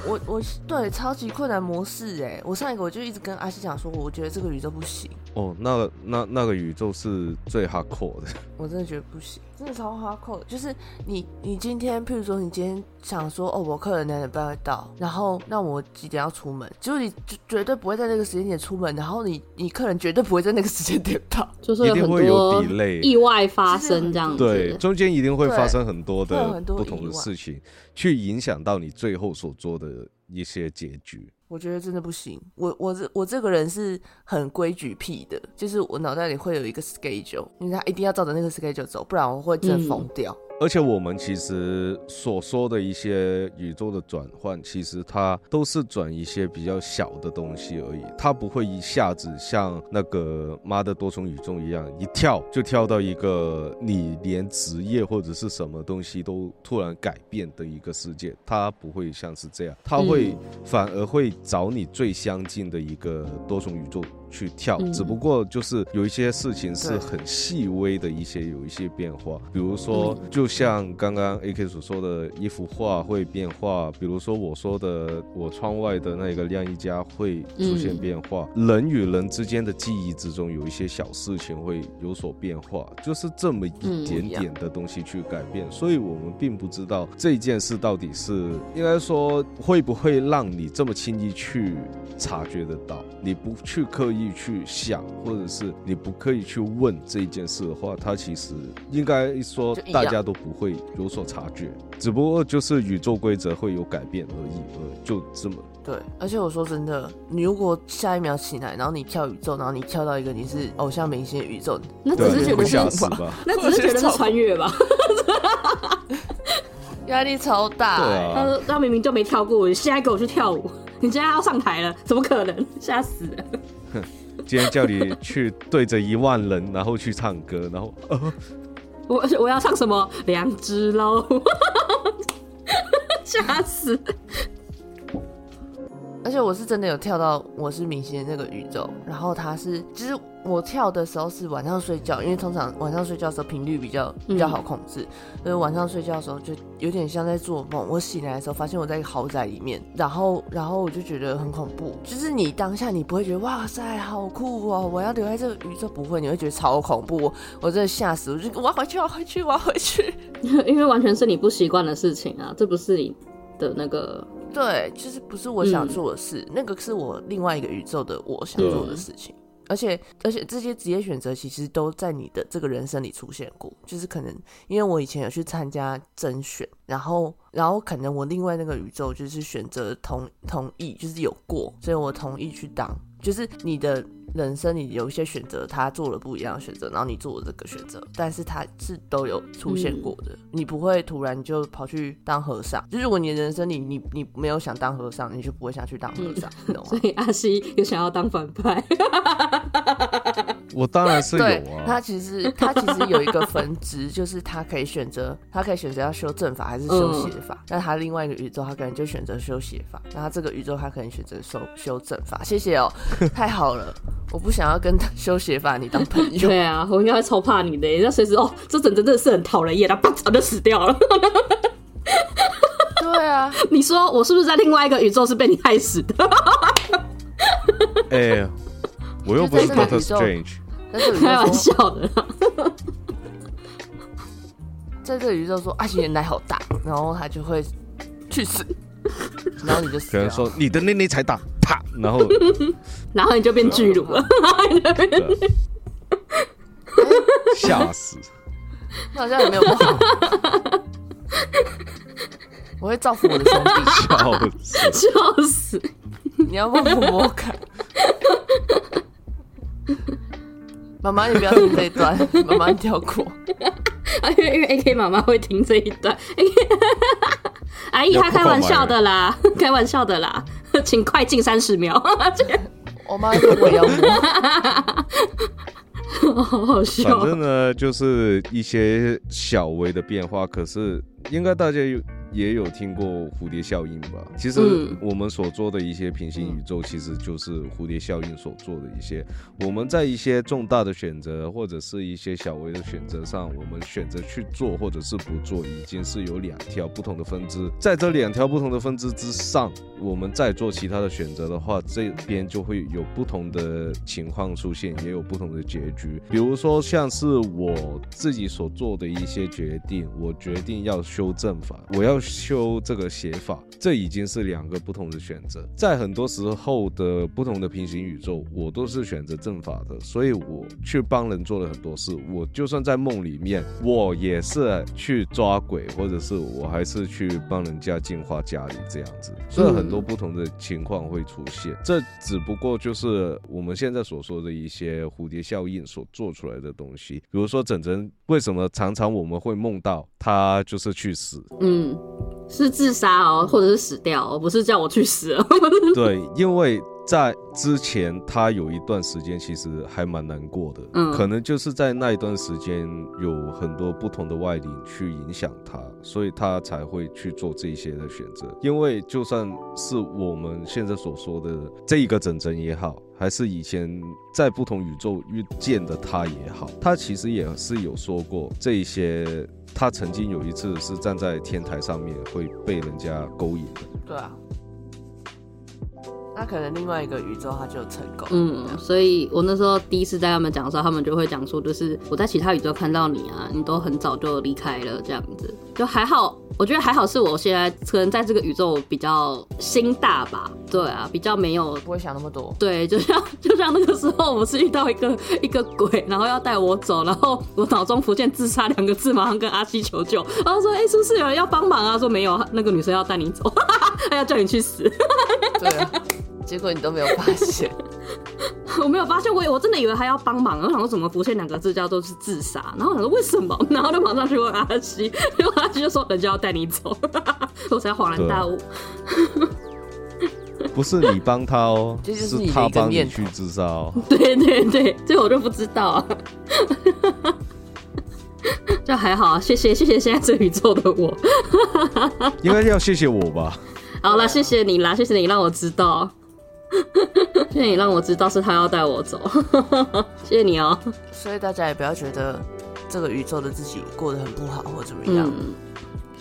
我我对超级困难模式哎，我上一个我就一直跟阿西讲说，我觉得这个宇宙不行，哦，那个那那个宇宙是最 hardcore 的。我真的觉得不行，真的超哈扣。就是你你今天，譬如说你今天想说，哦，我客人两点半会到，然后那我几点要出门？结果你就绝对不会在那个时间点出门，然后你你客人绝对不会在那个时间点到。*laughs* 就是有很一定会有多 delay 意外发生这样子。对，中间一定会发生很多的不同的事情，去影响到你最后所做的一些结局。我觉得真的不行，我我这我这个人是很规矩癖的，就是我脑袋里会有一个 schedule，因为他一定要照着那个 schedule 走，不然我会真的疯掉。而且我们其实所说的一些宇宙的转换，其实它都是转一些比较小的东西而已，它不会一下子像那个妈的多重宇宙一样，一跳就跳到一个你连职业或者是什么东西都突然改变的一个世界，它不会像是这样，它会反而会找你最相近的一个多重宇宙。去跳，嗯。只不过就是有一些事情是很细微的一些有一些变化，比如说嗯。就像刚刚 AK 所说的一幅画会变化，比如说我说的我窗外的那个晾衣架会出现变化，人与人之间的记忆之中有一些小事情会有所变化，就是这么一点点的东西去改变，所以我们并不知道这件事到底是应该说会不会让你这么轻易去察觉得到，你不去刻意去想，或者是你不刻意去问这一件事的话，它其实应该说大家都不会有所察觉，只不过就是宇宙规则会有改变而已，而就这么对，而且我说真的，你如果下一秒醒来，然后你跳宇宙，然后你跳到一个你是偶像明星的宇宙，那只是觉得会吓是，吧？*laughs* 那只是觉得是穿越吧。*laughs* 压力超大、对欸。他啊，说他明明就没跳过，你现在给我去跳舞，你现在要上台了，怎么可能？吓死了！*laughs* 今天叫你去对着一万人，然后去唱歌，然后，*laughs* 我我要唱什么？两只老虎，*laughs* 吓死！而且我是真的有跳到我是明星的那个宇宙，然后他是，就是我跳的时候是晚上睡觉，因为通常晚上睡觉的时候频率比较比较好控制，所以晚上睡觉的时候就有点像在做梦。我醒来的时候发现我在一个豪宅里面，然后然后我就觉得很恐怖，就是你当下你不会觉得哇塞好酷哦，我要留在这个宇宙，不会，你会觉得超恐怖，我我真的吓死，我就我要回去，我要回去，我要回去。*laughs* 因为完全是你不习惯的事情啊，这不是你的那个，对，就是不是我想做的事，那个是我另外一个宇宙的我想做的事情。而且而且这些职业选择其实都在你的这个人生里出现过，就是可能因为我以前有去参加甄选，然后然后可能我另外那个宇宙就是选择同同意，就是有过，所以我同意去当，就是你的。人生你有一些选择，他做了不一样的选择，然后你做了这个选择，但是他是都有出现过的，你不会突然就跑去当和尚。就如果你的人生里你你没有想当和尚，你就不会想去当和尚，你懂吗 *laughs* 所？以阿西也想要当反派。*laughs* 我当然是有对，啊他。其实 *laughs* 他其实有一个分支，*laughs* 就是他可以选择，他可以选择要修正法还是修嗯邪法。那他另外一个宇宙，他可能就选择修邪法。那他这个宇宙，他可能选择修修正法。谢谢哦，*laughs* 太好了，我不想要跟修邪法你当朋友。对啊，我应该会超怕你的，那随时哦，这整真的是很讨人厌，他啪早就死掉了。对啊，你说我是不是在另外一个宇宙是被你害死的？哎、我又不是就在这 Doctor Strange，在这个宇开玩，笑的啦。在这个宇宙说阿星的 *laughs* 奶好大，然后他就会去死，然后你就死掉可能。说你的内内才大，啪，然后 *laughs* 然后你就变巨乳了。吓死。那好像也没有不好。我会造福我的兄弟，*laughs* 笑死！笑死！你要不抚摸摸看？*laughs* 妈妈，你不要听这一段，*laughs* 妈妈你跳过。啊，因为因为 A K 妈妈会听这一段，A *laughs* K 阿姨她开玩笑的啦，开玩笑的啦，请快进三十秒，我妈说我也要我，好好笑反。正呢，就是一些小微的变化，可是应该大家有也有听过蝴蝶效应吧？其实嗯我们所做的一些平行宇宙，其实就是蝴蝶效应所做的一些。我们在一些重大的选择或者是一些小微的选择上，我们选择去做或者是不做，已经是有两条不同的分支。在这两条不同的分支之上，我们再做其他的选择的话，这边就会有不同的情况出现，也有不同的结局。比如说，像是我自己所做的一些决定，我决定要修正法，我要修这个写法，这已经是两个不同的选择。在很多时候的不同的平行宇宙，我都是选择正法的，所以我去帮人做了很多事。我就算在梦里面，我也是去抓鬼，或者是我还是去帮人家净化家里这样子。所以很多不同的情况会出现，这只不过就是我们现在所说的一些蝴蝶效应所做出来的东西。比如说整整为什么常常我们会梦到他就是去死？嗯，是自杀哦，或者是死掉、哦，不是叫我去死哦。*laughs* 对，因为在之前他有一段时间其实还蛮难过的，嗯可能就是在那一段时间有很多不同的外力去影响他，所以他才会去做这些的选择。因为就算是我们现在所说的这一个整整也好，还是以前在不同宇宙遇见的他也好，他其实也是有说过这一些。他曾经有一次是站在天台上面会被人家勾引的，对啊。那可能另外一个宇宙他就成功，嗯，所以我那时候第一次在他们讲的时候，他们就会讲说，就是我在其他宇宙看到你啊，你都很早就离开了，这样子就还好。我觉得还好，是我现在可能在这个宇宙比较心大吧，对啊，比较没有不会想那么多。对，就像就像那个时候，我是遇到一个一个鬼，然后要带我走，然后我脑中浮现“自杀”两个字，马上跟阿西求救，然后说：“哎、是不是有人要帮忙啊？”说没有，那个女生要带你走，她 *laughs* 要叫你去死。对啊，结果你都没有发现。我没有发现，我我真的以为他要帮忙，我想说怎么浮现两个字叫做是自杀，然后我想说为什么，然后就马上去问阿西，结果阿西就说人家要带你走，我才恍然大悟。*laughs* 不是你帮他哦，*laughs* 这就是他帮你去自杀哦。*laughs* 对对对，这个我就不知道啊。就还好啊，谢谢谢谢现在这宇宙的我。应该要谢谢我吧？好了，谢谢你啦，谢谢你让我知道，谢谢你让我知道是他要带我走，*laughs* 谢谢你哦、所以大家也不要觉得这个宇宙的自己过得很不好或怎么样。嗯，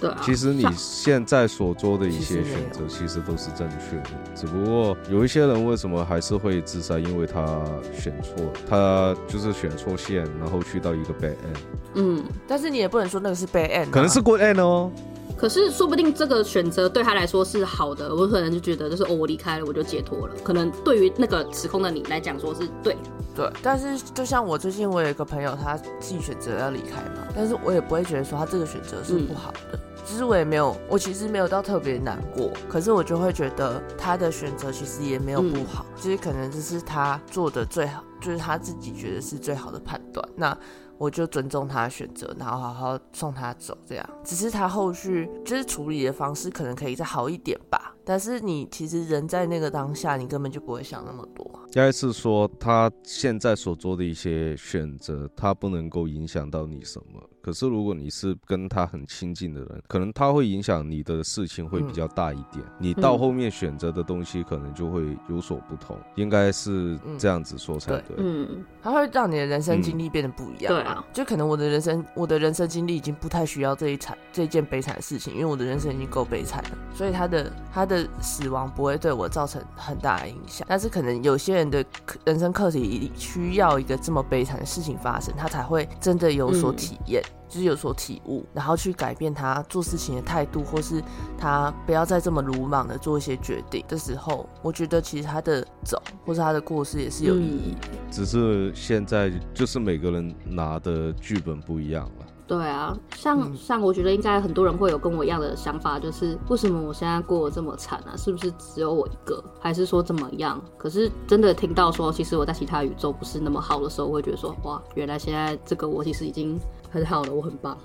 对啊。其实你现在所做的一些选择，其实都是正确的。只不过有一些人为什么还是会自杀？因为他选错，他就是选错线，然后去到一个 bad end，嗯，但是你也不能说那个是 bad end，、啊、可能是 good end 哦。可是说不定这个选择对他来说是好的，我可能就觉得就是哦，我离开了我就解脱了。可能对于那个时空的你来讲说是对的，对。但是就像我最近我有一个朋友，他自己选择要离开嘛，但是我也不会觉得说他这个选择是不好的。其实我也没有，我其实没有到特别难过，可是我就会觉得他的选择其实也没有不好，其实可能这是他做的最好，就是他自己觉得是最好的判断。那我就尊重他的选择，然后好好送他走，这样。只是他后续就是处理的方式可能可以再好一点吧。但是你其实人在那个当下，你根本就不会想那么多。应该是说他现在所做的一些选择，他不能够影响到你什么。可是如果你是跟他很亲近的人，可能他会影响你的事情会比较大一点。你到后面选择的东西可能就会有所不同，应该是这样子说才对。嗯，他会让你的人生经历变得不一样。对啊，就可能我的人生，我的人生经历已经不太需要这一惨这件悲惨的事情，因为我的人生已经够悲惨了，所以他的他的死亡不会对我造成很大的影响。但是可能有些人的人生课题需要一个这么悲惨的事情发生，他才会真的有所体验。就是有所体悟，然后去改变他做事情的态度，或是他不要再这么鲁莽的做一些决定的时候，我觉得其实他的走或是他的故事也是有意义。只是现在就是每个人拿的剧本不一样了。对啊，像像我觉得应该很多人会有跟我一样的想法，就是为什么我现在过得这么惨啊？是不是只有我一个，还是说怎么样？可是真的听到说，其实我在其他宇宙不是那么好的时候，我会觉得说，哇，原来现在这个我其实已经很好了，我很棒。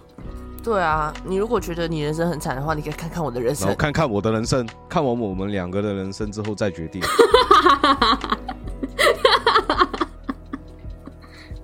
对啊，你如果觉得你人生很惨的话，你可以看看我的人生，看看我的人生，看完我们两个的人生之后再决定。*laughs*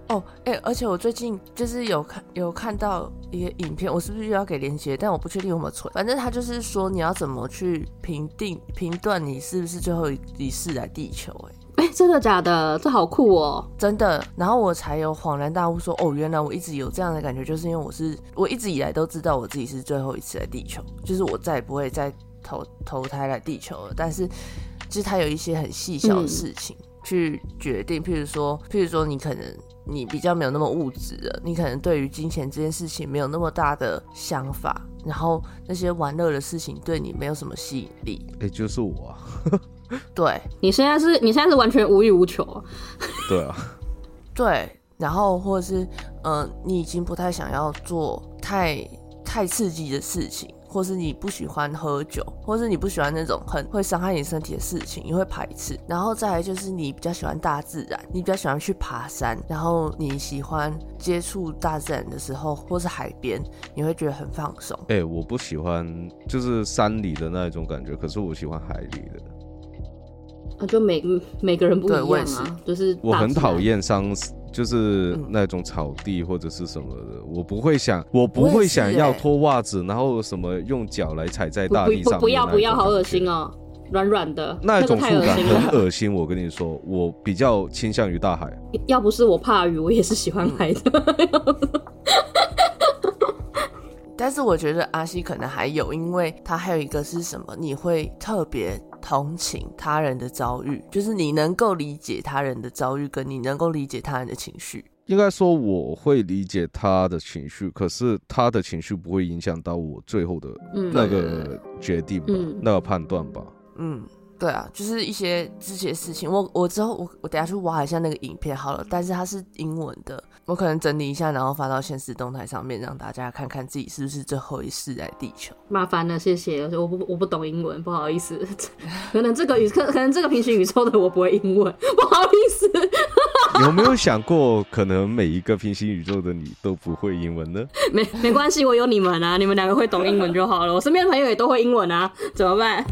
哦，哎，而且我最近就是有看有看到一个影片，我是不是又要给连接？但我不确定有没有存。反正他就是说你要怎么去评定评断你是不是最后一世来地球？哎，哎，真的假的？这好酷哦，真的。然后我才有恍然大悟，说哦，原来我一直有这样的感觉，就是因为我是我一直以来都知道我自己是最后一次来地球，就是我再也不会再投投胎来地球了。但是就是他有一些很细小的事情去决定，譬如说，譬如说你可能。你比较没有那么物质了，你可能对于金钱这件事情没有那么大的想法，然后那些玩乐的事情对你没有什么吸引力。哎，就是我。啊 *laughs* 对，你现在是你现在是完全无欲无求。*laughs* 对啊。对，然后或者是，嗯，你已经不太想要做太太刺激的事情。或是你不喜欢喝酒，或是你不喜欢那种很会伤害你身体的事情，你会排斥。然后再来就是你比较喜欢大自然，你比较喜欢去爬山，然后你喜欢接触大自然的时候，或是海边，你会觉得很放松。哎，我不喜欢就是山里的那一种感觉，可是我喜欢海里的。啊，就每每个人不一样啊，就是我很讨厌伤。就是那种草地或者是什么的，我不会想，我不会想要脱袜子，然后什么用脚来踩在大地上。不要不要，好恶心哦，软软的，那种触感很恶心。我跟你说，我比较倾向于大海。要不是我怕鱼，我也是喜欢海的。但是我觉得阿西可能还有，因为他还有一个是什么？你会特别同情他人的遭遇，就是你能够理解他人的遭遇，跟你能够理解他人的情绪。应该说我会理解他的情绪，可是他的情绪不会影响到我最后的那个决定吧，那个判断吧。嗯。对啊，就是一些这些事情，我我之后我我等下去挖一下那个影片好了，但是它是英文的，我可能整理一下，然后发到现实动态上面，让大家看看自己是不是最后一世在地球。麻烦了，谢谢，我不我不懂英文，不好意思，*laughs* 可能这个宇可可能这个平行宇宙的我不会英文，不好意思。*laughs* 有没有想过，可能每一个平行宇宙的你都不会英文呢？*laughs* 没没关系，我有你们啊，*laughs* 你们两个会懂英文就好了。我身边的朋友也都会英文啊，怎么办？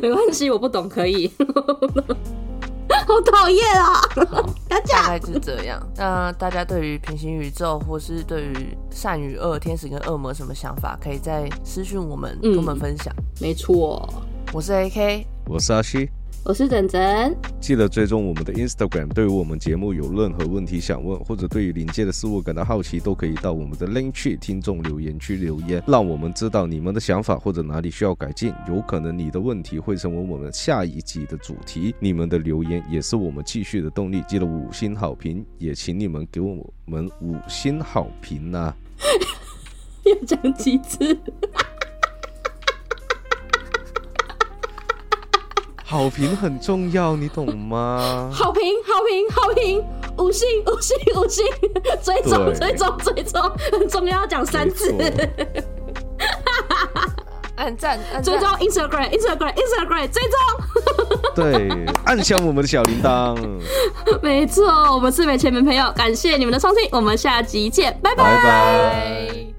没关系。我不懂，可以，好讨厌啊！大概是这样。那大家对于平行宇宙，或是对于善与恶、天使跟恶魔什么想法，可以在私讯我们，跟我们分享。没错，我是 AK，我是阿西。我是整整，记得追踪我们的 Instagram。对于我们节目有任何问题想问，或者对于临界的事物感到好奇，都可以到我们的 Link 去听众留言区留言，让我们知道你们的想法或者哪里需要改进。有可能你的问题会成为我们下一集的主题，你们的留言也是我们继续的动力。记得五星好评，也请你们给我们五星好评呐！*laughs* 要讲几次？好评很重要，你懂吗？*laughs* 好评，好评，好评，五星，五星，五星，*laughs* 追踪，追踪，追踪，很重要，讲三次。*laughs* 按赞，追踪，Instagram，Instagram，Instagram，追踪。对，按响我们的小铃铛。没错，我们是美前门朋友，感谢你们的收听，我们下集见，拜拜。